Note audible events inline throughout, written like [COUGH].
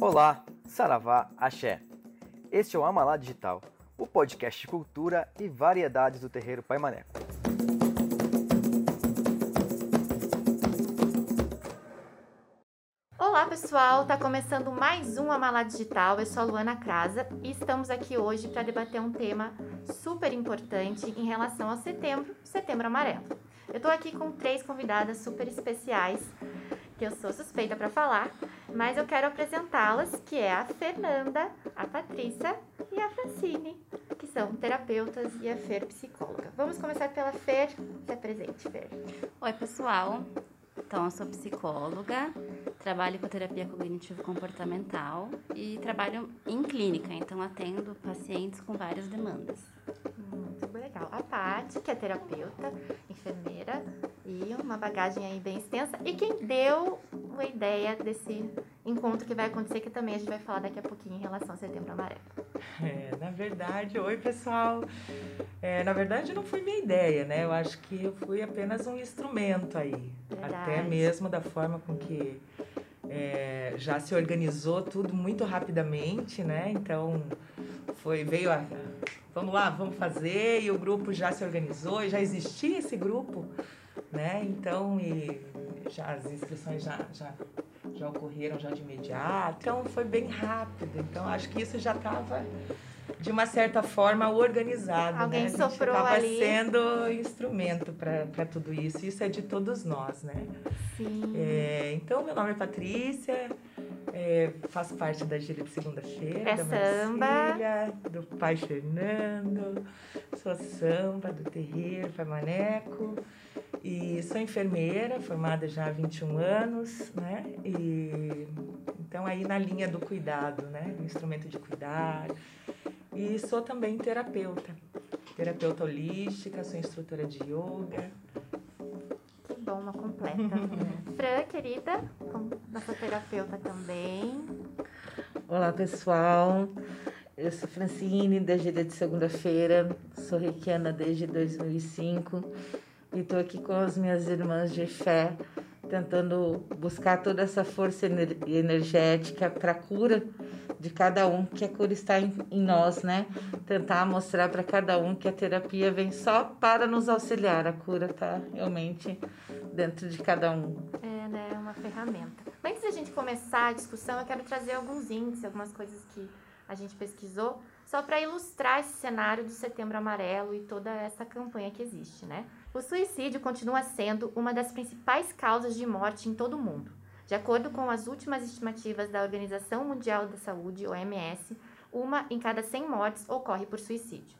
Olá, Saravá, Axé. Este é o Amalá Digital, o podcast de cultura e variedades do terreiro Pai Maneco. Olá pessoal, tá começando mais um Amalá Digital. Eu sou a Luana Crasa e estamos aqui hoje para debater um tema super importante em relação ao setembro, setembro amarelo. Eu tô aqui com três convidadas super especiais que eu sou suspeita para falar, mas eu quero apresentá-las, que é a Fernanda, a Patrícia e a Francine, que são terapeutas e a Fer psicóloga. Vamos começar pela Fer. Se apresente, Fer. Oi, pessoal. Então, eu sou psicóloga, trabalho com terapia cognitivo-comportamental e trabalho em clínica, então atendo pacientes com várias demandas. Muito legal. A Paty, que é terapeuta, enfermeira e uma bagagem aí bem extensa. E quem deu a ideia desse encontro que vai acontecer, que também a gente vai falar daqui a pouquinho em relação ao Setembro Amarelo. É, na verdade, oi pessoal. É, na verdade, não foi minha ideia, né? Eu acho que eu fui apenas um instrumento aí. Verdade. Até mesmo da forma com que é, já se organizou tudo muito rapidamente, né? Então foi veio a vamos lá, vamos fazer e o grupo já se organizou já existia esse grupo, né? Então e já as inscrições já, já já ocorreram já de imediato, então foi bem rápido. Então acho que isso já estava de uma certa forma organizado, Alguém né? A gente soprou acaba ali. sendo instrumento para tudo isso. Isso é de todos nós, né? Sim. É, então, meu nome é Patrícia, é, faço parte da Gíria de Segunda-feira, É da samba. Marcília, do pai Fernando, sou samba do terreiro Pai Maneco e sou enfermeira, formada já há 21 anos, né? E, então, aí na linha do cuidado, né? Do instrumento de cuidar. E sou também terapeuta, terapeuta holística, sou instrutora de yoga. Que bom, uma completa. [LAUGHS] Fran, querida, nossa terapeuta também. Olá pessoal, eu sou Francine, da Gíria de Segunda-feira, sou reikiana desde 2005 e estou aqui com as minhas irmãs de fé, tentando buscar toda essa força ener- energética para cura de cada um, que a cura está em, em nós, né? Tentar mostrar para cada um que a terapia vem só para nos auxiliar, a cura está realmente dentro de cada um. É, né? Uma ferramenta. Mas antes da gente começar a discussão, eu quero trazer alguns índices, algumas coisas que a gente pesquisou, só para ilustrar esse cenário do Setembro Amarelo e toda essa campanha que existe, né? O suicídio continua sendo uma das principais causas de morte em todo o mundo. De acordo com as últimas estimativas da Organização Mundial da Saúde, OMS, uma em cada 100 mortes ocorre por suicídio.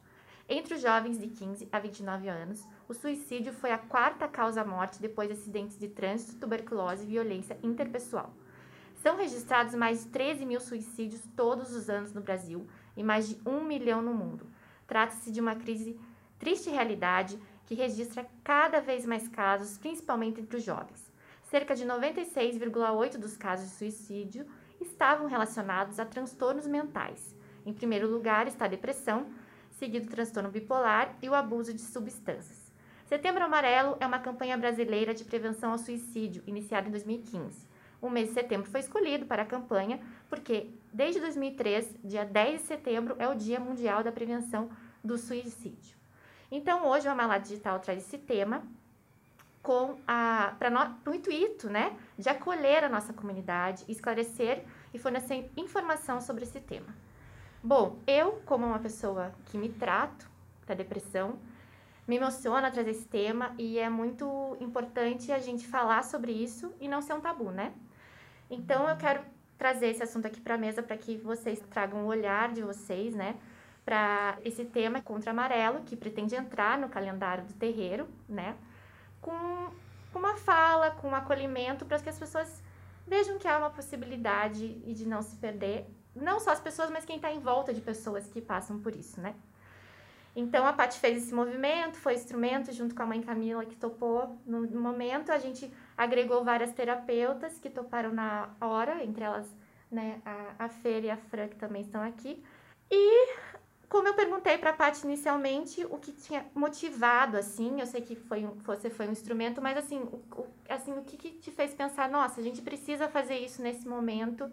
Entre os jovens de 15 a 29 anos, o suicídio foi a quarta causa-morte depois de acidentes de trânsito, tuberculose e violência interpessoal. São registrados mais de 13 mil suicídios todos os anos no Brasil e mais de um milhão no mundo. Trata-se de uma crise triste realidade que registra cada vez mais casos, principalmente entre os jovens. Cerca de 96,8% dos casos de suicídio estavam relacionados a transtornos mentais. Em primeiro lugar está a depressão, seguido do transtorno bipolar e o abuso de substâncias. Setembro Amarelo é uma campanha brasileira de prevenção ao suicídio, iniciada em 2015. O mês de setembro foi escolhido para a campanha porque, desde 2003, dia 10 de setembro é o Dia Mundial da Prevenção do Suicídio. Então, hoje o Amalá Digital traz esse tema com a para o intuito, né, de acolher a nossa comunidade, esclarecer e fornecer informação sobre esse tema. Bom, eu, como uma pessoa que me trato da depressão, me emociona trazer esse tema e é muito importante a gente falar sobre isso e não ser um tabu, né? Então eu quero trazer esse assunto aqui para a mesa para que vocês tragam o olhar de vocês, né, para esse tema contra amarelo que pretende entrar no calendário do terreiro, né, com uma fala, com um acolhimento para que as pessoas vejam que há uma possibilidade e de não se perder, não só as pessoas, mas quem está em volta de pessoas que passam por isso, né? Então a Paty fez esse movimento, foi instrumento junto com a mãe Camila que topou no no momento. A gente agregou várias terapeutas que toparam na hora, entre elas né, a, a Fer e a Fran que também estão aqui. E como eu perguntei para a Paty inicialmente o que tinha motivado, assim, eu sei que foi você foi um instrumento, mas assim, o, o- assim, o que, que te fez pensar, nossa, a gente precisa fazer isso nesse momento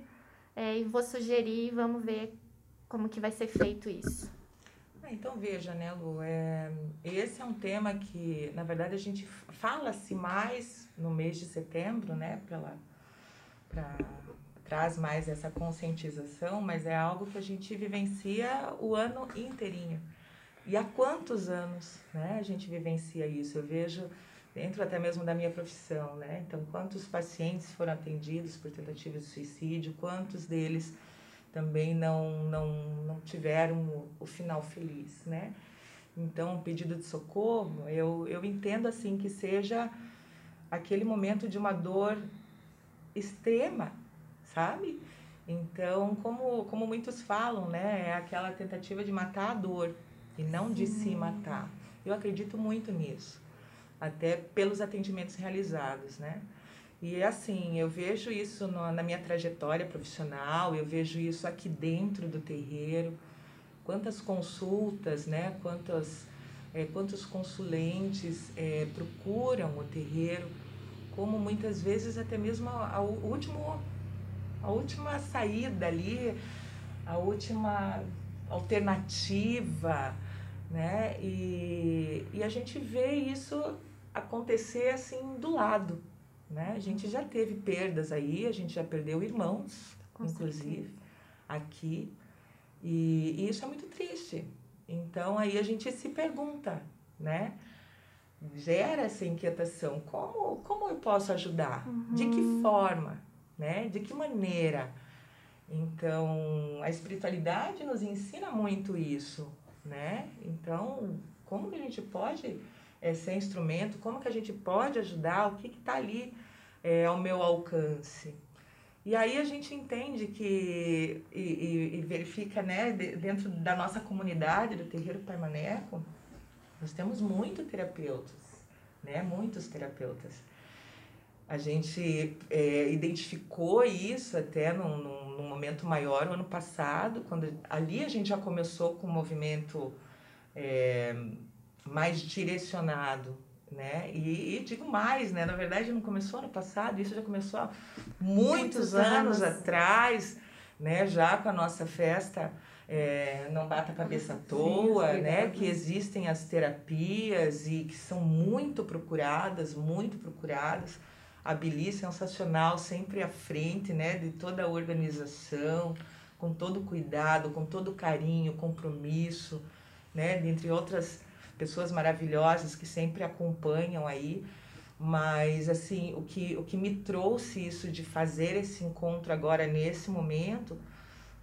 É, e vou sugerir, vamos ver como que vai ser feito isso. Ah, então veja, né, Lu, é, esse é um tema que, na verdade, a gente fala-se mais no mês de setembro, né, pela, pra, traz mais essa conscientização, mas é algo que a gente vivencia o ano inteirinho. E há quantos anos né, a gente vivencia isso? Eu vejo dentro até mesmo da minha profissão, né? Então, quantos pacientes foram atendidos por tentativa de suicídio, quantos deles também não, não, não tiveram o, o final feliz, né? Então, o pedido de socorro, eu, eu entendo assim que seja aquele momento de uma dor extrema, sabe? Então, como, como muitos falam, né? É aquela tentativa de matar a dor e não de se matar. Eu acredito muito nisso, até pelos atendimentos realizados, né? E assim, eu vejo isso no, na minha trajetória profissional, eu vejo isso aqui dentro do terreiro, quantas consultas, né? Quantas, é, quantos consulentes é, procuram o terreiro, como muitas vezes até mesmo a, a, último, a última saída ali, a última alternativa, né? E, e a gente vê isso acontecer assim do lado, né? A gente já teve perdas aí, a gente já perdeu irmãos, Com inclusive, certeza. aqui. E, e, isso é muito triste. Então aí a gente se pergunta, né? Gera essa inquietação. Como, como eu posso ajudar? Uhum. De que uhum. forma? Né? De que maneira? Então, a espiritualidade nos ensina muito isso, né? Então, como que a gente pode é, ser instrumento? Como que a gente pode ajudar? O que está ali é, ao meu alcance? E aí a gente entende que, e, e, e verifica, né, dentro da nossa comunidade, do Terreiro Parmaneco, nós temos muitos terapeutas, né, muitos terapeutas. A gente é, identificou isso até num, num, num, momento maior, no ano passado, quando ali a gente já começou com um movimento é, mais direcionado, né? E, e, digo mais, né? Na verdade não começou ano passado, isso já começou há muitos, muitos anos, anos atrás, né? Já com a nossa festa é, não bata a cabeça à toa, Sim, né? Que existem as terapias e que são muito procuradas, muito procuradas a Bili sensacional, sempre à frente, né, de toda a organização, com todo cuidado, com todo carinho, compromisso, né, dentre outras pessoas maravilhosas que sempre acompanham aí. Mas assim, o que o que me trouxe isso de fazer esse encontro agora nesse momento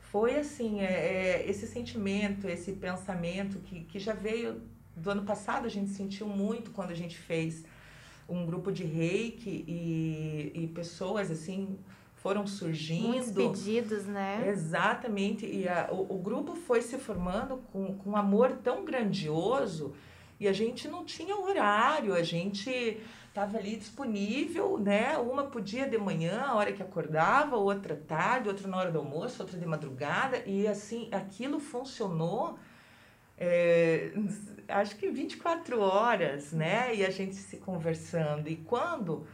foi assim, é, é esse sentimento, esse pensamento que, que já veio do ano passado, a gente sentiu muito quando a gente fez um grupo de reiki e, e pessoas assim foram surgindo. Muitos pedidos, né? Exatamente. E a, o, o grupo foi se formando com, com um amor tão grandioso e a gente não tinha horário, a gente estava ali disponível, né? Uma podia de manhã, a hora que acordava, outra tarde, outra na hora do almoço, outra de madrugada. E assim, aquilo funcionou. É, acho que 24 horas, né? E a gente se conversando. E quando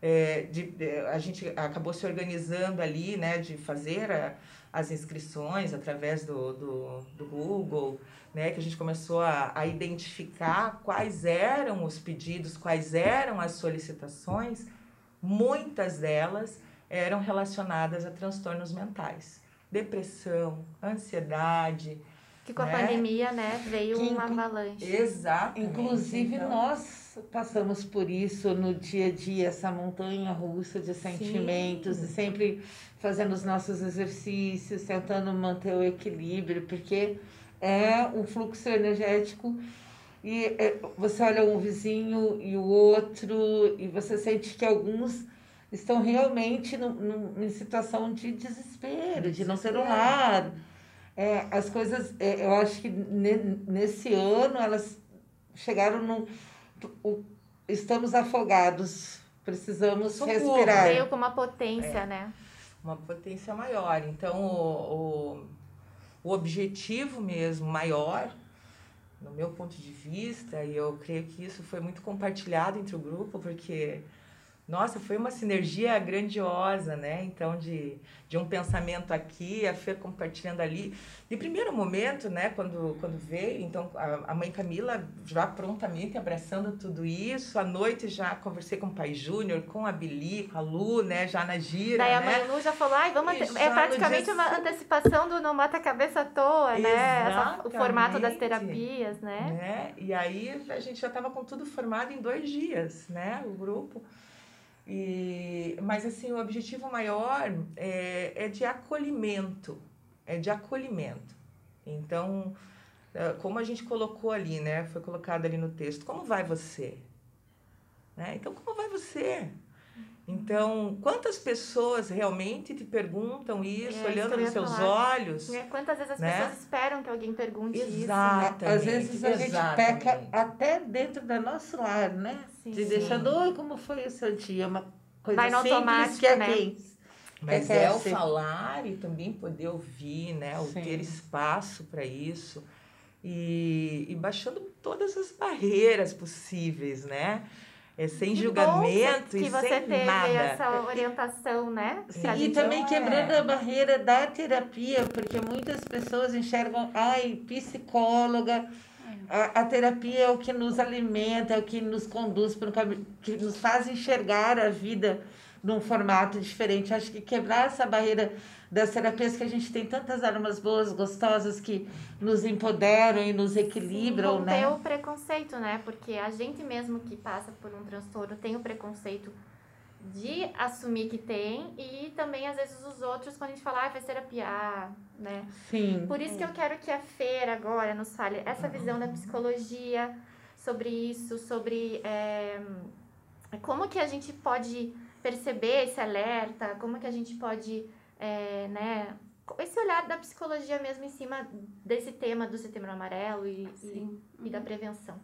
é, de, a gente acabou se organizando ali, né? De fazer a, as inscrições através do, do, do, Google, né? Que a gente começou a, a identificar quais eram os pedidos, quais eram as solicitações. Muitas delas eram relacionadas a transtornos mentais. Depressão, ansiedade, que com a né? pandemia, né, veio que, uma avalanche. Exato. Inclusive, então... nós passamos por isso no dia a dia, essa montanha russa de sentimentos, Sim. e sempre fazendo os nossos exercícios, tentando manter o equilíbrio, porque é um fluxo energético e é, você olha um vizinho e o outro e você sente que alguns estão realmente no, no, em situação de desespero, de não ter um lar é, as coisas, é, eu acho que ne, nesse ano elas chegaram no. O, estamos afogados, precisamos Socorro. respirar. Veio com uma potência, é, né? Uma potência maior. Então, o, o, o objetivo mesmo maior, no meu ponto de vista, e eu creio que isso foi muito compartilhado entre o grupo, porque nossa, foi uma sinergia grandiosa, né? Então, de, de um pensamento aqui, a Fer compartilhando ali. De primeiro momento, né, quando, quando veio, então a, a mãe Camila já prontamente abraçando tudo isso. À noite já conversei com o pai Júnior, com a Bili, com a Lu, né, já na gira. Daí né? a mãe Lu já falou, ai, vamos. Ante- É praticamente dia uma antecipação do Não Mata a Cabeça à Toa, né? Essa- o formato das terapias, né? né? E aí a gente já estava com tudo formado em dois dias, né? O grupo. E, mas assim, o objetivo maior é, é de acolhimento, é de acolhimento. Então, eh, como a gente colocou ali, né? Foi colocado ali no texto, como vai você? Né? Então, como vai você? Então, quantas pessoas realmente te perguntam isso, É olhando nos seus falar. olhos? E Quantas vezes as Né? pessoas esperam que alguém pergunte isso? Exato. Às vezes a gente exatamente. peca até dentro do nosso lar, né? Sim. De deixando, oi, como foi o seu dia? Uma coisa Vai no simples automático, que é né? quem? Mas É é o falar e também poder ouvir, né? O Sim. ter espaço para isso. E, e baixando todas as barreiras possíveis, né? É, sem Que julgamento bom que e você sem teve nada. essa orientação, né? Que a E também é. quebrando a barreira da terapia, porque muitas pessoas enxergam, ai, psicóloga, a, a terapia é o que nos alimenta, é o que nos conduz para um caminho, que nos faz enxergar a vida num formato diferente. Acho que quebrar essa barreira das terapias que a gente tem tantas armas boas, gostosas, que nos empoderam e nos equilibram, Sim, né? romper o preconceito, né? Porque a gente mesmo que passa por um transtorno tem o preconceito de assumir que tem e também às vezes os outros quando a gente fala, ah, faz terapia, ah, né? Sim. Por isso que eu quero que a Feira agora nos fale essa visão da psicologia sobre isso, sobre é, como que a gente pode perceber esse alerta, como que a gente pode, é, né, esse olhar da psicologia mesmo em cima desse tema do setembro amarelo e, e, Sim. e da prevenção.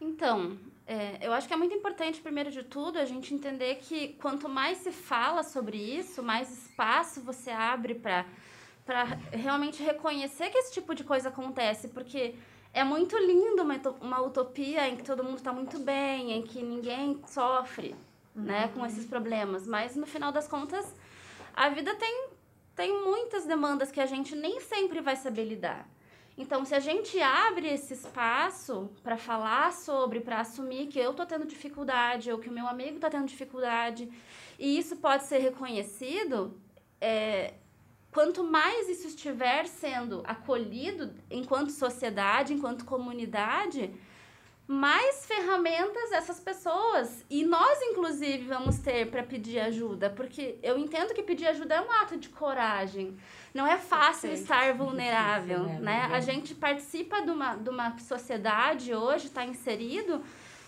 Então, é, eu acho que é muito importante, primeiro de tudo, a gente entender que quanto mais se fala sobre isso, mais espaço você abre para realmente reconhecer que esse tipo de coisa acontece, porque é muito lindo uma, uma utopia em que todo mundo está muito bem, em que ninguém sofre, né, com esses problemas, mas no final das contas, a vida tem tem muitas demandas que a gente nem sempre vai saber lidar. Então, se a gente abre esse espaço para falar sobre, para assumir que eu tô tendo dificuldade ou que o meu amigo tá tendo dificuldade, e isso pode ser reconhecido, é, quanto mais isso estiver sendo acolhido enquanto sociedade, enquanto comunidade, mais ferramentas essas pessoas e nós inclusive vamos ter para pedir ajuda, porque eu entendo que pedir ajuda é um ato de coragem. Não é fácil estar vulnerável, né? né? A gente participa de uma, de uma sociedade hoje, está inserido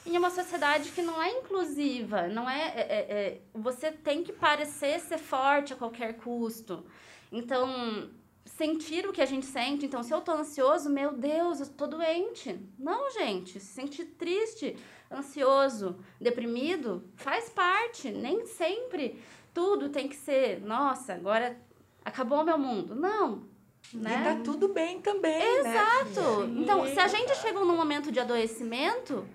em uma sociedade que não é inclusiva, não é, é- é- é- você tem que parecer ser forte a qualquer custo. Então, sentir o que a gente sente. Então, se eu tô ansioso, meu Deus, eu tô doente. Não, gente. Se sentir triste, ansioso, deprimido, faz parte. Nem sempre tudo tem que ser, nossa, agora acabou o meu mundo. Não. Né? E tá tudo bem também, né? Exato. Então, se a gente chegou num momento de adoecimento,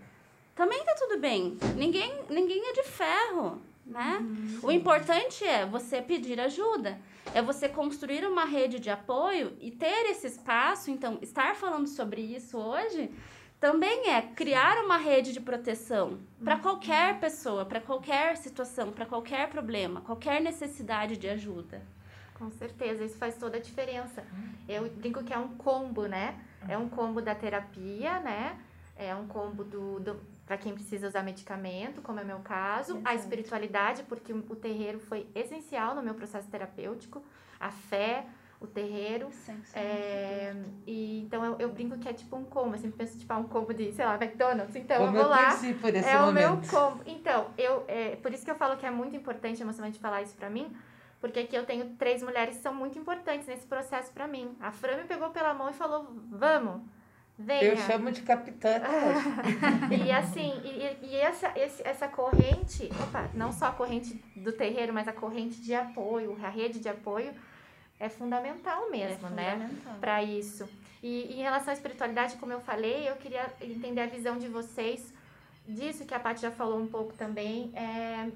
também tá tudo bem. Ninguém, ninguém é de ferro, né? O importante é você pedir ajuda. É você construir uma rede de apoio e ter esse espaço. Então, estar falando sobre isso hoje também é criar uma rede de proteção para qualquer pessoa, para qualquer situação, para qualquer problema, qualquer necessidade de ajuda. Com certeza, isso faz toda a diferença. Eu brinco que é um combo, né? É um combo da terapia, né? É um combo do, do para quem precisa usar medicamento, como é meu caso, a Exato. espiritualidade, porque o o terreiro foi essencial no meu processo terapêutico, a fé, o terreiro. É, e então eu, eu brinco que é tipo um combo, eu sempre penso tipo ah, um combo de, sei lá, McDonald's. Então Como eu vou lá. torci por esse É o meu momento. combo. Então, eu, é, por isso que eu falo que é muito importante emocionalmente falar isso pra mim, porque aqui eu tenho três mulheres que são muito importantes nesse processo pra mim. A Fran me pegou pela mão e falou: vamos, venha. Eu chamo de capitã. [LAUGHS] E assim, e, e- e essa, esse- essa corrente, opa, não só a corrente do terreiro, mas a corrente de apoio, a rede de apoio, é fundamental mesmo, né? fundamental. para isso. E em relação à espiritualidade, como eu falei, eu queria entender a visão de vocês disso que a Paty já falou um pouco também, é,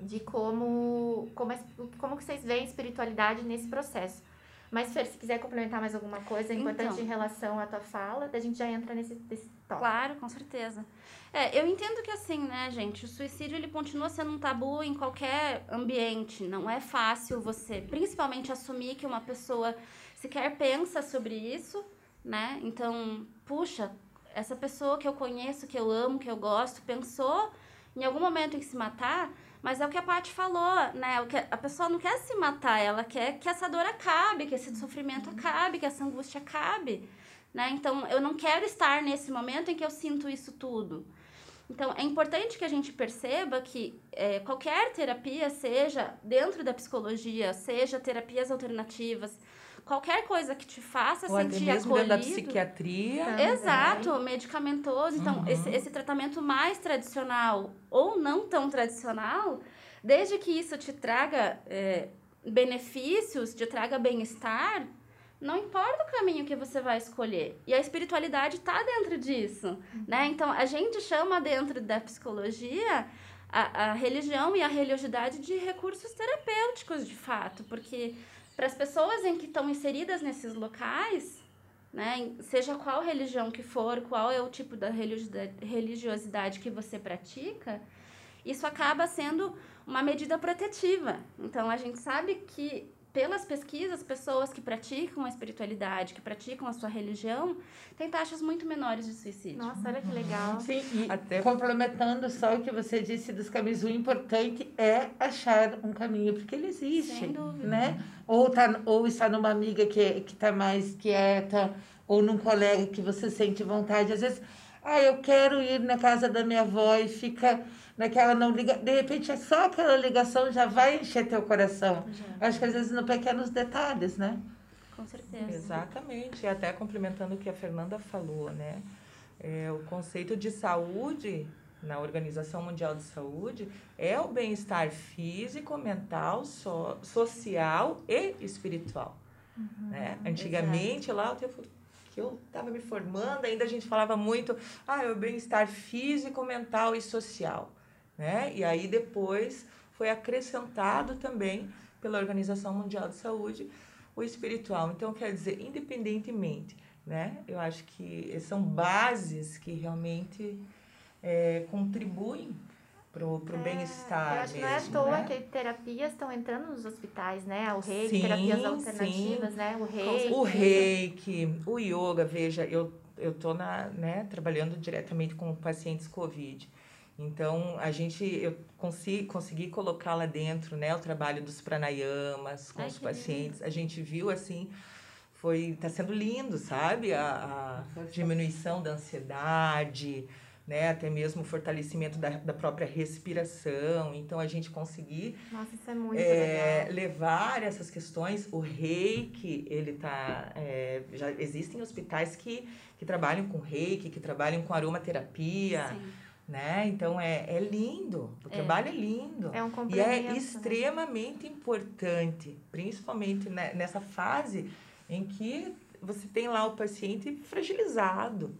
de como, como, é- como que vocês veem espiritualidade nesse processo. Mas, Fer, se quiser complementar mais alguma coisa importante Então. em relação à tua fala, a gente já entra nesse, nesse tópico. Claro, com certeza. É, eu entendo que assim, né, gente, o suicídio ele continua sendo um tabu em qualquer ambiente. Não é fácil você, principalmente, assumir que uma pessoa sequer pensa sobre isso, né? Então, puxa, essa pessoa que eu conheço, que eu amo, que eu gosto, pensou em algum momento em se matar, mas é o que a Paty falou, né? O que a pessoa não quer se matar, ela quer que essa dor acabe, que esse sofrimento acabe, que essa angústia acabe, né? Então, eu não quero estar nesse momento em que eu sinto isso tudo. Então, é importante que a gente perceba que é, qualquer terapia, seja dentro da psicologia, seja terapias alternativas, qualquer coisa que te faça Ou até sentir mesmo dentro da acolhido. psiquiatria. Também. Exato, medicamentoso. Então, Uhum. esse, esse tratamento mais tradicional ou não tão tradicional, desde que isso te traga é, benefícios, te traga bem-estar, não importa o caminho que você vai escolher. E a espiritualidade está dentro disso, né? Então, a gente chama dentro da psicologia a, a religião e a religiosidade de recursos terapêuticos, de fato, porque para as pessoas em que estão inseridas nesses locais, né, seja qual religião que for, qual é o tipo da religiosidade que você pratica, isso acaba sendo uma medida protetiva. Então, a gente sabe que, pelas pesquisas, pessoas que praticam a espiritualidade, que praticam a sua religião, têm taxas muito menores de suicídio. Nossa, olha que legal. Sim, e Até- complementando só o que você disse dos caminhos, o importante é achar um caminho, porque ele existe, Sem dúvida. né? Ou, tá, ou está numa amiga que que está mais quieta, ou num colega que você sente vontade. Às vezes, ah, eu quero ir na casa da minha avó e fica naquela não liga. De repente, é só aquela ligação já vai encher teu coração. Acho que às vezes no pequenos detalhes, né? Com certeza. Exatamente. E até complementando o que a Fernanda falou, né? É, o conceito de saúde na Organização Mundial de Saúde é o bem-estar físico, mental, so, social e espiritual. né? Antigamente, lá o tempo que eu estava me formando, ainda a gente falava muito, ah, é o bem-estar físico, mental e social. Né? E aí depois foi acrescentado também pela Organização Mundial de Saúde o espiritual. Então, quer dizer, independentemente, né? Eu acho que são bases que realmente é, contribuem para o É, bem-estar Eu acho que não é à toa né? que terapias estão entrando nos hospitais, né? O reiki, Sim, terapias sim. alternativas, né? O reiki. O reiki, o yoga, veja, eu, eu tô na, né, trabalhando diretamente com pacientes COVID. Então, a gente, eu consegui, consegui colocar lá dentro, né, o trabalho dos pranayamas com Ai, os pacientes. A gente viu, assim, foi, tá sendo lindo, sabe? A, a diminuição da ansiedade, né, até mesmo o fortalecimento da, da própria respiração. Então, a gente conseguir Nossa, é é, levar essas questões. O reiki, ele tá. é, já existem hospitais que, que trabalham com reiki, que trabalham com aromaterapia, Sim. né? Então é, é lindo. O É. trabalho é lindo. É um E é né? extremamente importante, principalmente ne- nessa fase em que você tem lá o paciente fragilizado,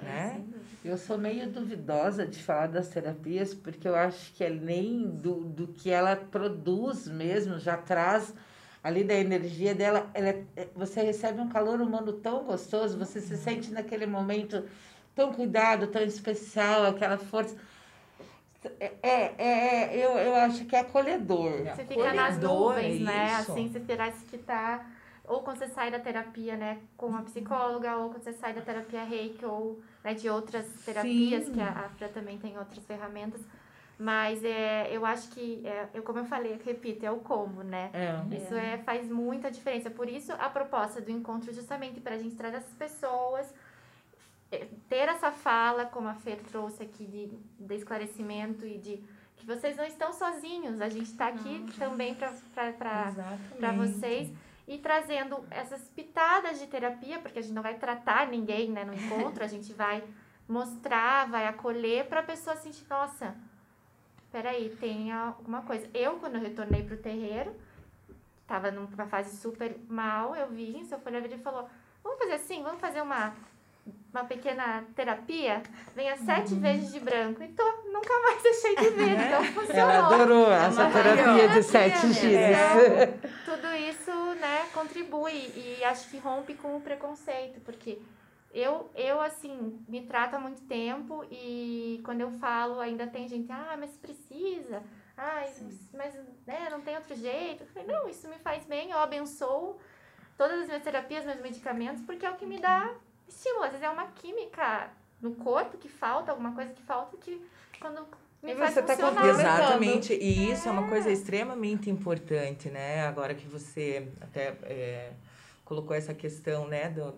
né? Eu sou meio duvidosa de falar das terapias, porque eu acho que além do, do que ela produz mesmo, já traz ali da energia dela, ela, é- você recebe um calor humano tão gostoso, você se sente naquele momento tão cuidado, tão especial, aquela força. É, é, é eu, eu acho que é acolhedor. Você fica nas Acolhedor, nuvens, é né? Assim, você parece que tá. Ou quando você sai da terapia, né, com a psicóloga, ou quando você sai da terapia reiki, ou né, de outras terapias, Sim. que a, a Fra também tem outras ferramentas. Mas é, eu acho que, é, eu, como eu falei, eu repito, é o como, né? É. Isso é, faz muita diferença. Por isso, a proposta do encontro é justamente para a gente trazer essas pessoas, eh, ter essa fala, como a Fer trouxe aqui, de, de esclarecimento e de que vocês não estão sozinhos. A gente está aqui também para Exatamente. para vocês e trazendo essas pitadas de terapia, porque a gente não vai tratar ninguém né, no encontro, a gente vai mostrar, vai acolher para a pessoa sentir, nossa, peraí, tem alguma coisa. Eu, quando eu retornei pro terreiro, tava numa fase super mal, eu vi isso, eu falei a vida e falou, vamos fazer assim, vamos fazer uma, uma pequena terapia, venha sete vezes de branco. E tô, nunca mais deixei de ver, então funcionou. Ela adorou essa uma terapia de sete mesmo. dias. Tudo isso, né, contribui e acho que rompe com o preconceito, porque eu, eu assim, me trato há muito tempo e quando eu falo ainda tem gente, ah, mas precisa, ah, mas né, não tem outro jeito. Eu falei, não, isso me faz bem, eu abençoo todas as minhas terapias, meus medicamentos, porque é o que me dá estímulo. Às vezes é uma química no corpo que falta, alguma coisa que falta que quando me E faz você tá funcionar. Exatamente, e isso é uma coisa extremamente importante, né? Agora que você até é, colocou essa questão, né, do,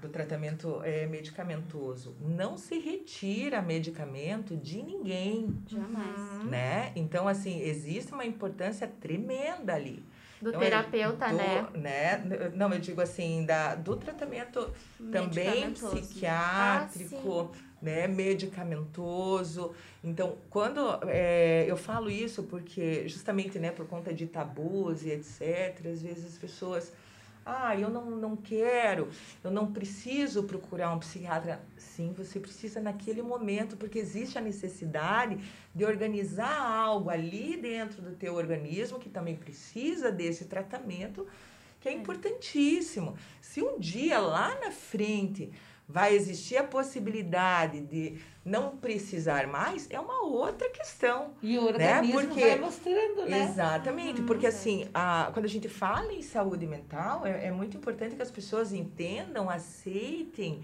do tratamento é, medicamentoso. Não se retira medicamento de ninguém, Jamais. né? Então, assim, existe uma importância tremenda ali. Do Então, terapeuta, do- né? né? Não, eu digo assim, da, do tratamento também Medicamentoso. psiquiátrico, né, medicamentoso. Então, quando é, eu falo isso, porque justamente, né, por conta de tabus e etc, às vezes as pessoas, ah, eu não, não quero, eu não preciso procurar um psiquiatra. Sim, você precisa naquele momento, porque existe a necessidade de organizar algo ali dentro do teu organismo que também precisa desse tratamento, que é importantíssimo. Se um dia lá na frente vai existir a possibilidade de não precisar mais, é uma outra questão. E o organismo Porque- vai mostrando, né? Exatamente, porque assim, a, quando a gente fala em saúde mental, é, é muito importante que as pessoas entendam, aceitem,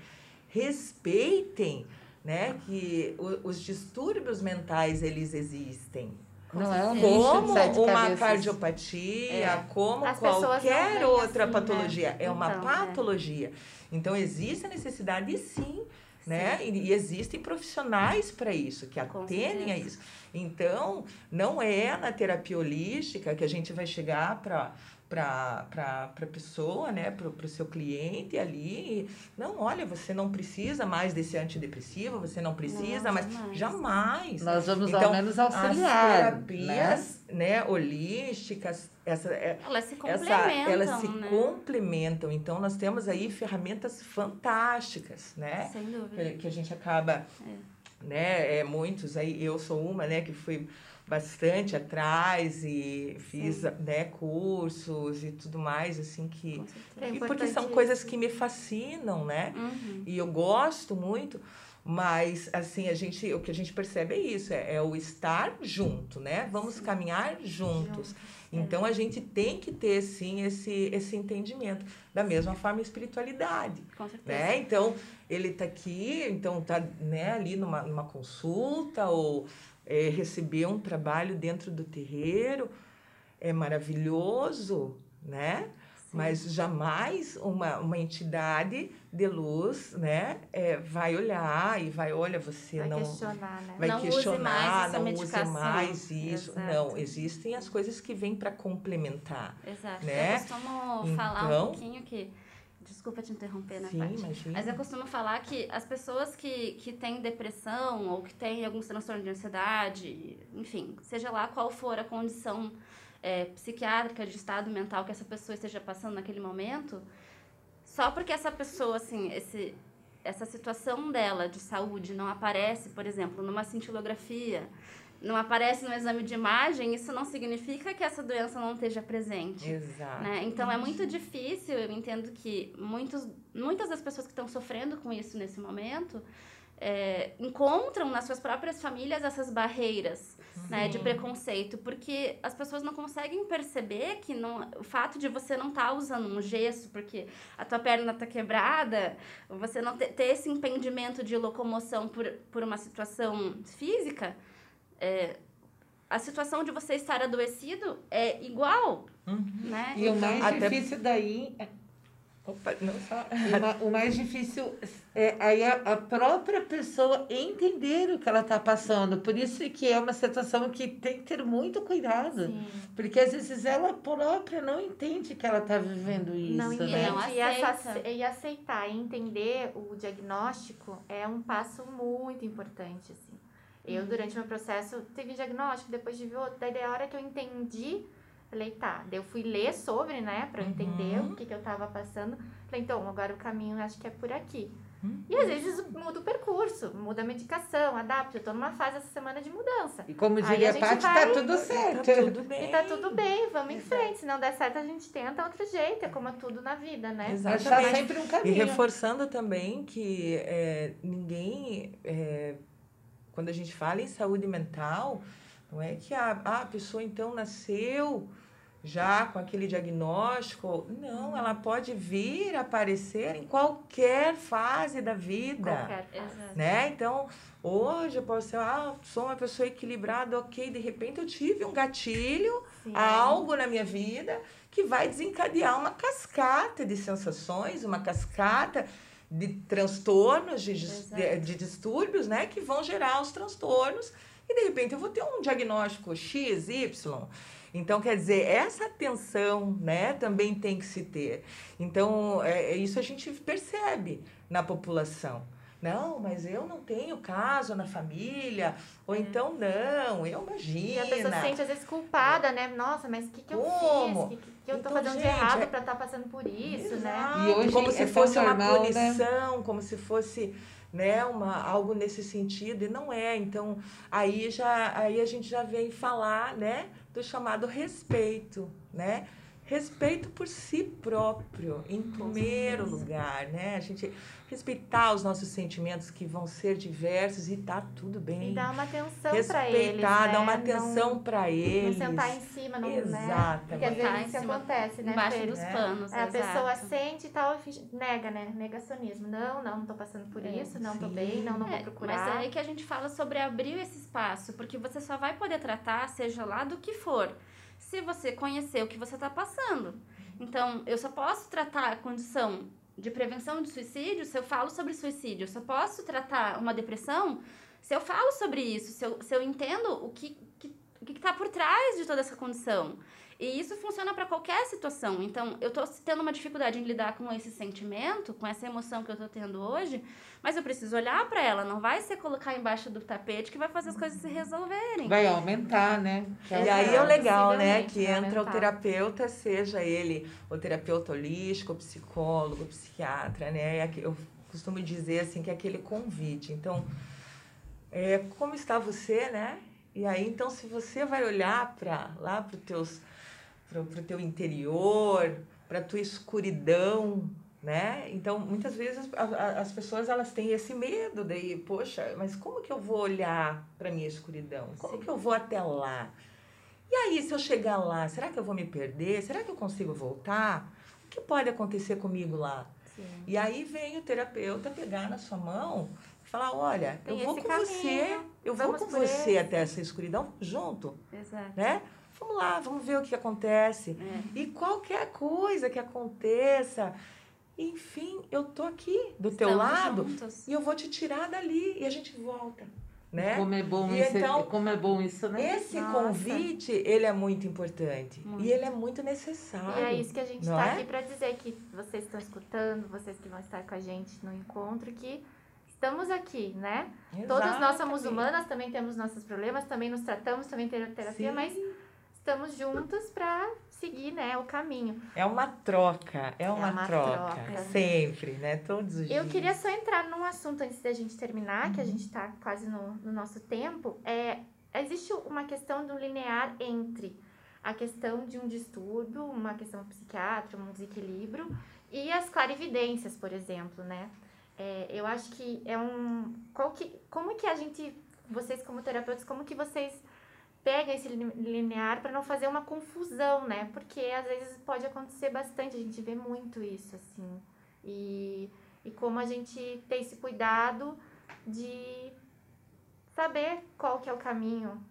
respeitem, né, que o- os distúrbios mentais eles existem. Não é um bicho de Como sete uma cardiopatia, É. como As qualquer outra assim, né? patologia. É uma Então, é. patologia. Então, existe a necessidade, sim, né? E, e existem profissionais para isso, que atendem a isso. Então, não é na terapia holística que a gente vai chegar para para a pessoa, né, para o seu cliente ali. Não, olha, você não precisa mais desse antidepressivo, você não precisa Não, mais. jamais. Jamais. Nós vamos ao Então, menos As auxiliar. né? terapias, né, holísticas, essa, é- Elas se essa, complementam, elas se né? complementam. Então, nós temos aí ferramentas fantásticas, né? Sem dúvida. Que, que a gente acaba, né? É, muitos aí, eu sou uma, né? Que fui bastante atrás e fiz, né? Cursos e tudo mais, assim, que... É E porque são coisas que me fascinam, né? Uhum. E eu gosto muito, mas assim, a gente, o que a gente percebe é isso, é, é o estar junto, né? Vamos caminhar juntos. Então a gente tem que ter sim esse esse entendimento. Da mesma forma a espiritualidade, Com certeza. né? Então ele tá aqui, então tá, né, ali numa, numa consulta ou é, receber um trabalho dentro do terreiro é maravilhoso, né? Mas jamais uma, uma entidade de luz, né, é, vai olhar e vai, olha, você Vai não questionar, né? vai Não use questionar, essa não use medicação. mais isso. Exato. Não, existem as coisas que vêm para complementar. Exato. né? Eu costumo falar um Então- pouquinho que. Desculpa te interromper, né, Sim, Paty? imagina. Mas eu costumo falar que as pessoas que, que têm depressão ou que têm algum transtorno de ansiedade, enfim, seja lá qual for a condição é, psiquiátrica, de estado mental que essa pessoa esteja passando naquele momento, só porque essa pessoa, assim, esse, essa situação dela de saúde não aparece, por exemplo, numa cintilografia, não aparece no exame de imagem, isso não significa que essa doença não esteja presente. Exato. Né? Então é muito difícil, eu entendo que muitos, muitas das pessoas que estão sofrendo com isso nesse momento é, encontram nas suas próprias famílias essas barreiras né, de preconceito, porque as pessoas não conseguem perceber que não, o fato de você não estar usando um gesso porque a tua perna está quebrada, você não ter, ter esse impedimento de locomoção por, por uma situação física, é, a situação de você estar adoecido é igual, Uhum. né? E o mais Até- difícil daí Opa, não só. O ma- O mais difícil é aí a, a própria pessoa entender o que ela está passando. Por isso que é uma situação que tem que ter muito cuidado. Sim. Porque às vezes ela própria não entende que ela está vivendo isso, Não né? entende Não e, essa- aceita. e aceitar e entender o diagnóstico é um passo muito importante, assim. Eu, durante meu processo, teve diagnóstico, depois tive outro. Daí, da hora que eu entendi, falei, tá. Daí eu fui ler sobre, né, pra eu entender Uhum. o que, que eu tava passando. Falei, então, agora o caminho acho que é por aqui. E às vezes muda o percurso, muda a medicação, adapta. Eu tô numa fase essa semana de mudança. E como diria a Paty, tá tudo certo. Tá tudo bem. E tá tudo bem, vamos em frente. Se não der certo, a gente tenta outro jeito. É como é tudo na vida, né? Exatamente. Achar sempre um caminho. E reforçando também que é, ninguém, é, quando a gente fala em saúde mental, não é que a, a pessoa então nasceu já com aquele diagnóstico. Não, ela pode vir aparecer em qualquer fase da vida. Qualquer fase. Né? Então, hoje eu posso ser, ah, sou uma pessoa equilibrada, ok, de repente eu tive um gatilho, Sim. algo na minha vida que vai desencadear uma cascata de sensações, uma cascata de transtornos, de, de, de distúrbios, né, que vão gerar os transtornos. E de repente eu vou ter um diagnóstico X, Y. Então, quer dizer, essa atenção né, também tem que se ter. Então, é, é, isso a gente percebe na população. Não, mas eu não tenho caso na família. Ou é. então, não, eu imagino. E a pessoa se sente às vezes culpada, né? Nossa, mas o que, que eu Como? fiz? O que, que eu então, tô fazendo gente, de errado é... para estar tá passando por isso, né? Exato. né? E hoje como se é fosse normal, uma punição, né? como se fosse né, uma, algo nesse sentido, e não é. Então, aí, já, aí a gente já vem falar, né? do chamado respeito, né? Respeito por si próprio, em primeiro lugar, né? A gente respeitar os nossos sentimentos que vão ser diversos e tá tudo bem. E dar uma atenção para eles, Respeitar, né? dar uma atenção para eles. Não sentar em cima, não, Exatamente. né? Porque às vezes isso acontece, né? Embaixo dos panos, é, A pessoa sente e tal, nega, né? Negacionismo. Não, não, não tô passando por é, isso, não sim. tô bem, não, não é, vou procurar. Mas é aí que a gente fala sobre abrir esse espaço, porque você só vai poder tratar, seja lá do que for, se você conhecer o que você tá passando. Então, eu só posso tratar a condição de prevenção de suicídio se eu falo sobre suicídio. Eu só posso tratar uma depressão se eu falo sobre isso, se eu, se eu entendo o que está que, que tá por trás de toda essa condição. E isso funciona para qualquer situação. Então, eu estou tendo uma dificuldade em lidar com esse sentimento, com essa emoção que eu estou tendo hoje, mas eu preciso olhar para ela. Não vai ser colocar embaixo do tapete que vai fazer as coisas se resolverem. Vai aumentar, né? e aí é o legal, né? Que entra o terapeuta, seja ele o terapeuta holístico, o psicólogo, o psiquiatra, né? Eu costumo dizer assim que é aquele convite. Então, é, como está você, né? E aí, então, se você vai olhar para lá para os teus para o teu interior, para a tua escuridão, né? Então, muitas vezes as, as pessoas elas têm esse medo daí, poxa, mas como que eu vou olhar para minha escuridão? Como Sim. que eu vou até lá? E aí, se eu chegar lá, será que eu vou me perder? Será que eu consigo voltar? O que pode acontecer comigo lá? Sim. E aí vem o terapeuta pegar na sua mão e falar, olha, Tem eu vou com caminho, você, eu vou com você esse. até essa escuridão junto. Exato. Né? Vamos lá, vamos ver o que acontece. É. E qualquer coisa que aconteça, enfim, eu tô aqui do Estamos teu lado juntos. e eu vou te tirar dali e a gente volta. Né? Como é bom isso, então, como é bom isso, né? Esse Nossa. convite, ele é muito importante muito. e ele é muito necessário. E é isso que a gente está é? aqui para dizer que vocês estão escutando, vocês que vão estar com a gente no encontro, que estamos aqui, né? Exatamente. Todas nós somos humanas, também temos nossos problemas, também nos tratamos, também temos terapia, Sim. mas estamos juntos para seguir, né, o caminho. É uma troca, é uma, é uma troca, troca, sempre, né, todos os Eu dias. Eu queria só entrar num assunto antes da gente terminar, uhum. que a uhum. gente está quase no, no nosso tempo. É, existe uma questão do linear entre a questão de um distúrbio, uma questão psiquiátrica, um desequilíbrio, e as clarividências, por exemplo, né? É, eu acho que é um... Qual que, como que a gente, vocês como terapeutas, como que vocês pega esse linear para não fazer uma confusão, né? Porque às vezes pode acontecer bastante, a gente vê muito isso, assim. E, e como a gente tem esse cuidado de saber qual que é o caminho.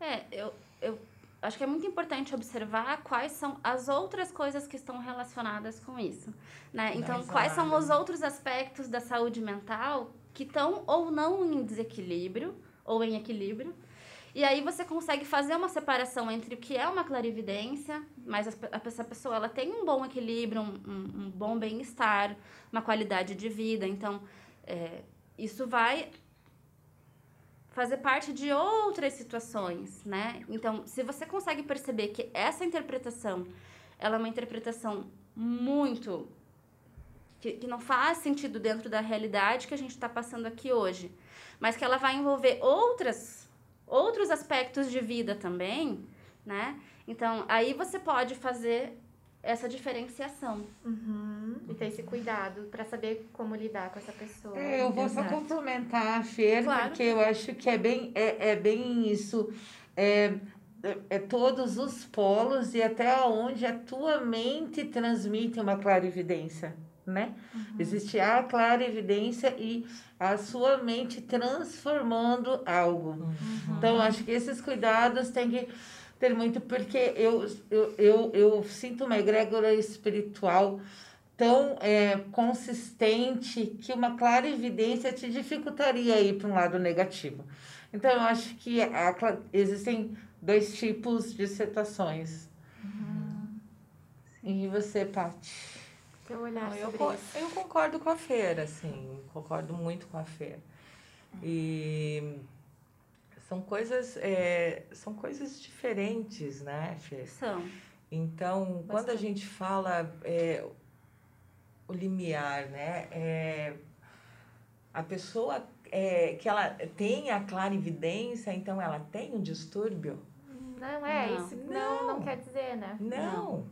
É, eu, eu acho que é muito importante observar quais são as outras coisas que estão relacionadas com isso, né? Então, quais são os outros aspectos da saúde mental que estão ou não em desequilíbrio ou em equilíbrio, e aí você consegue fazer uma separação entre o que é uma clarividência, mas essa pessoa ela tem um bom equilíbrio, um, um, bom bem-estar, uma qualidade de vida. Então, é, isso vai fazer parte de outras situações, né? Então, se você consegue perceber que essa interpretação, ela é uma interpretação muito que, que não faz sentido dentro da realidade que a gente está passando aqui hoje, mas que ela vai envolver outras, outros aspectos de vida também, né? Então, aí você pode fazer essa diferenciação. Uhum. E ter esse cuidado para saber como lidar com essa pessoa. É, eu vou só Exato. complementar a Fer, Claro. porque eu acho que é bem, é, é bem isso. É, é, é todos os polos e até onde a tua mente transmite uma clarividência, né? Existe a clarividência e a sua mente transformando algo. Então, acho que esses cuidados têm que ter muito, porque eu, eu, eu, eu sinto uma egrégora espiritual tão é, consistente que uma clara evidência te dificultaria ir para um lado negativo. Então, eu acho que a existem dois tipos de situações. E você, Paty? Teu olhar Não, eu, sobre co- isso. eu concordo com a Feira, assim, concordo muito com a Feira. E são coisas, é, são coisas diferentes, né, Fê? São. Então, quando a Bastante. gente fala é, o limiar, né, é, a pessoa é, que ela tem a clarividência, então ela tem um distúrbio? Não é Não. isso. Não, não Não. quer dizer, né? Não,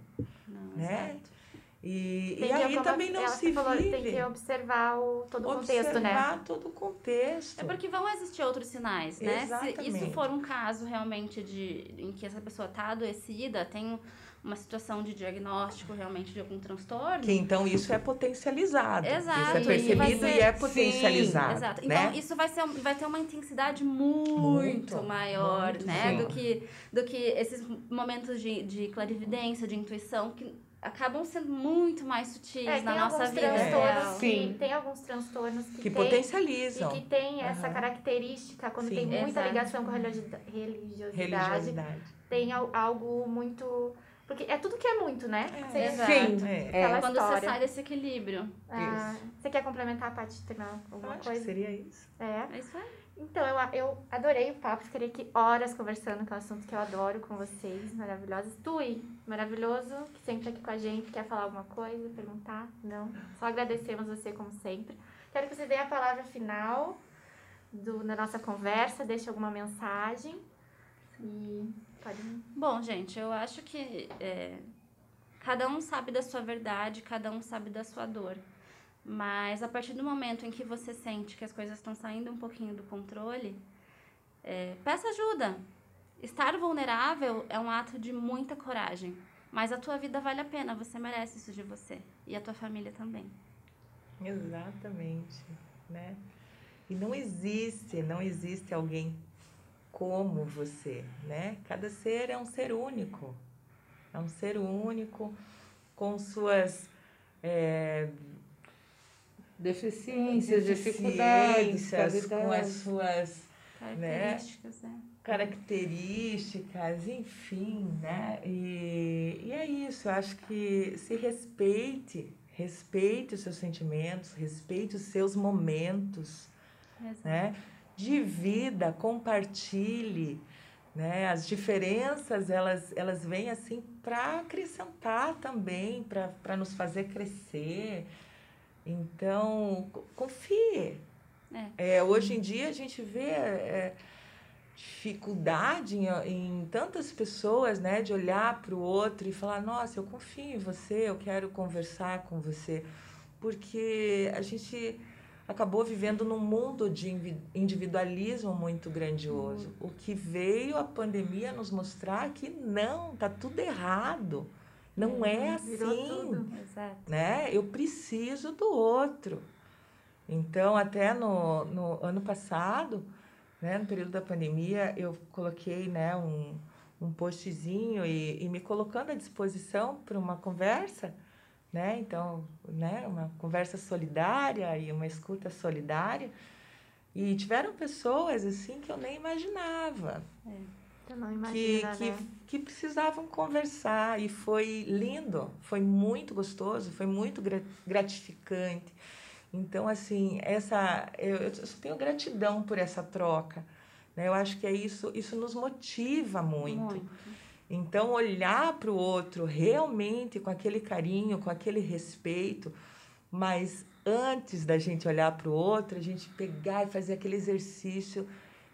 Não, né? exato. E, e aí como também não se falou, vive. Tem que observar o, todo o contexto, né? Observar todo o contexto. É porque vão existir outros sinais, né? Se Exatamente. isso for um caso realmente de em que essa pessoa tá adoecida, tem uma situação de diagnóstico realmente de algum transtorno. Que então isso é potencializado. Exato, Isso é e percebido ser- e é Sim, potencializado. Exato. Né? Então, isso vai, ser, vai ter uma intensidade muito, Muito, maior, muito né? Do que, do que esses momentos de, de clarividência, de intuição, que acabam sendo muito mais sutis É, na nossa vida que Sim. tem alguns transtornos que, que tem, potencializam. e que tem essa Aham. característica quando Sim. tem muita Exato. ligação com a religiosidade, religiosidade, tem al- algo muito porque é tudo que é muito, né? Você- Exato. Sim. É. Aquela Quando você história. sai desse equilíbrio. Ah, você quer complementar a parte de Eu alguma acho coisa? que seria isso. É. É isso aí. Então, eu, eu adorei o papo, ficaria aqui horas conversando, que é um assunto que eu adoro com vocês, maravilhosos. Tui, maravilhoso, que sempre tá aqui com a gente, quer falar alguma coisa, perguntar? Não? Só agradecemos você como sempre. Quero que você dê a palavra final do, da nossa conversa, deixe alguma mensagem. E pode. Bom, gente, eu acho que é, cada um sabe da sua verdade, cada um sabe da sua dor. Mas a partir do momento em que você sente que as coisas estão saindo um pouquinho do controle, é, peça ajuda. Estar vulnerável é um ato de muita coragem. Mas a tua vida vale a pena, você merece isso de você. E a tua família também. Exatamente, né? E não existe, não existe alguém como você, né? Cada ser é um ser único. É um ser único com suas é, Deficiências, dificuldades, com as suas Características, né? características, enfim, né? E, e é isso, eu acho que se respeite, respeite os seus sentimentos, respeite os seus momentos, Exato. né? Divida, compartilhe, né? As diferenças, elas, elas vêm assim para acrescentar também, para nos fazer crescer. Então, co- confie. É, hoje em dia a gente vê é, dificuldade em, em tantas pessoas, né, de olhar para o outro e falar, nossa, eu confio em você, eu quero conversar com você, porque a gente acabou vivendo num mundo de individualismo muito grandioso. O que veio a pandemia nos mostrar que não, tá tudo errado. Não é Virou assim né? Eu preciso do outro. Então, até no, no ano passado, né, no período da pandemia, eu coloquei né, um, um postzinho e, e me colocando à disposição para uma conversa, né? Então, né, uma conversa solidária e uma escuta solidária. E tiveram pessoas assim que eu nem imaginava Eu não que, imagina, que, né? que precisavam conversar e foi lindo, foi muito gostoso, foi muito gra- gratificante. Então, assim, essa eu, eu só tenho gratidão por essa troca. Né? Eu acho que é isso, isso nos motiva muito. Muito. Então, olhar para o outro realmente com aquele carinho, com aquele respeito, Mas antes da gente olhar para o outro, a gente pegar e fazer aquele exercício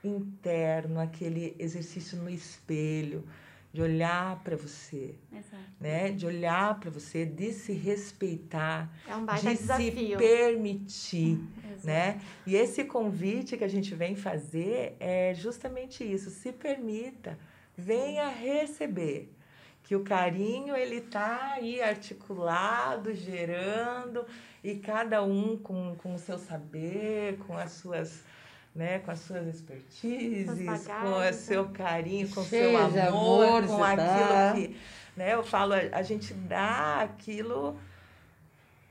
interno, aquele exercício no espelho, de olhar para você, Exato. né? De olhar para você, de se respeitar, É um baita de desafio. se permitir, Exato. né? E esse convite que a gente vem fazer é justamente isso, se permita, venha receber. Que o carinho ele tá aí articulado, gerando e cada um com, com o seu saber, com as suas né, com as suas expertises, com o seu carinho, com o seu amor, amor, com você aquilo dá. que, né, eu falo, a, a gente dá aquilo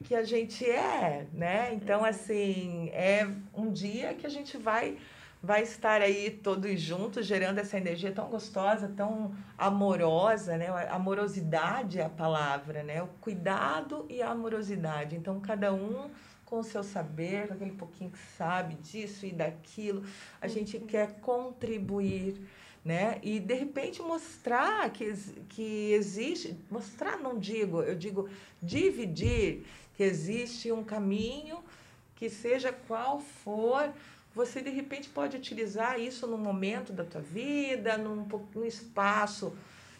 que a gente é, né? Então, assim, é um dia que a gente vai vai estar aí todos juntos, gerando essa energia tão gostosa, tão amorosa, né? A amorosidade é a palavra, né? O cuidado e a amorosidade. Então, cada um com o seu saber, com aquele pouquinho que sabe disso e daquilo, a gente quer contribuir, né? E de repente mostrar que, que existe, mostrar não digo, eu digo dividir que existe um caminho que seja qual for, você de repente pode utilizar isso num momento da tua vida, num, num espaço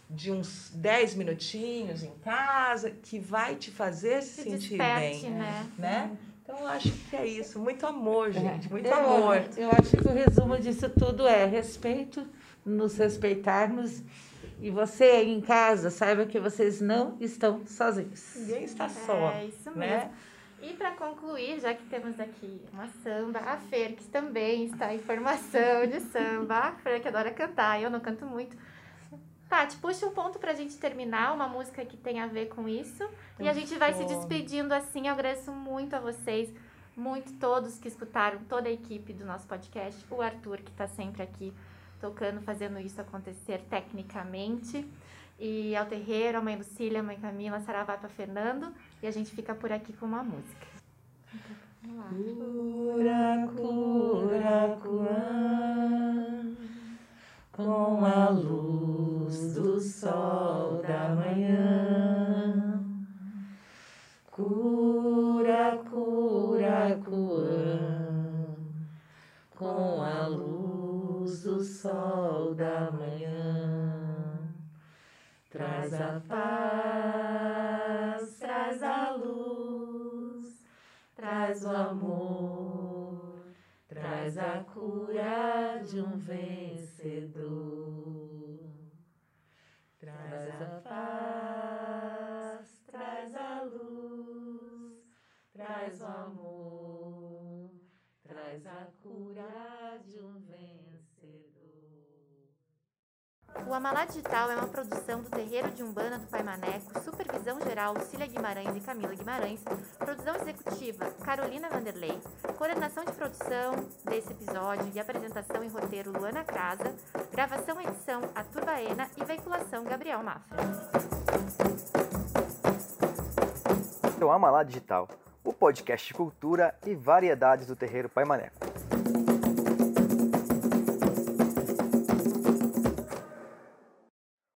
de uns 10 minutinhos em casa, que vai te fazer se, Se sentir desperte, bem, né? né? Então eu acho que é isso, muito amor, gente, muito eu, amor. Eu acho que o resumo disso tudo é respeito, nos respeitarmos. E você aí em casa, saiba que vocês não estão sozinhos. Ninguém está só, É isso mesmo. né? E para concluir, já que temos aqui uma samba, a Fer, que também está em formação de samba, a Fer que adora cantar, eu não canto muito. Tati, puxa um ponto pra gente terminar, uma música que tem a ver com isso. e a gente vai se despedindo assim. Eu agradeço muito a vocês, muito todos que escutaram, toda a equipe do nosso podcast. O Arthur, que está sempre aqui tocando, fazendo isso acontecer tecnicamente. E ao Terreiro, a mãe Lucília, a mãe Camila, Saravá para Fernando. E a gente fica por aqui com uma música. Vamos lá. Cura, cura, cura, com a luz do sol da manhã. Digital é uma produção do Terreiro de Umbanda do Pai Maneco, supervisão geral Lucília Guimarães e Camila Guimarães, produção executiva Carolina Vanderlei, coordenação de produção desse episódio e apresentação e roteiro Luana Crasa, gravação e edição Arthur Baena e veiculação Gabriel Mafra. O Amalá Digital, o podcast de cultura e variedades do terreiro Pai Maneco.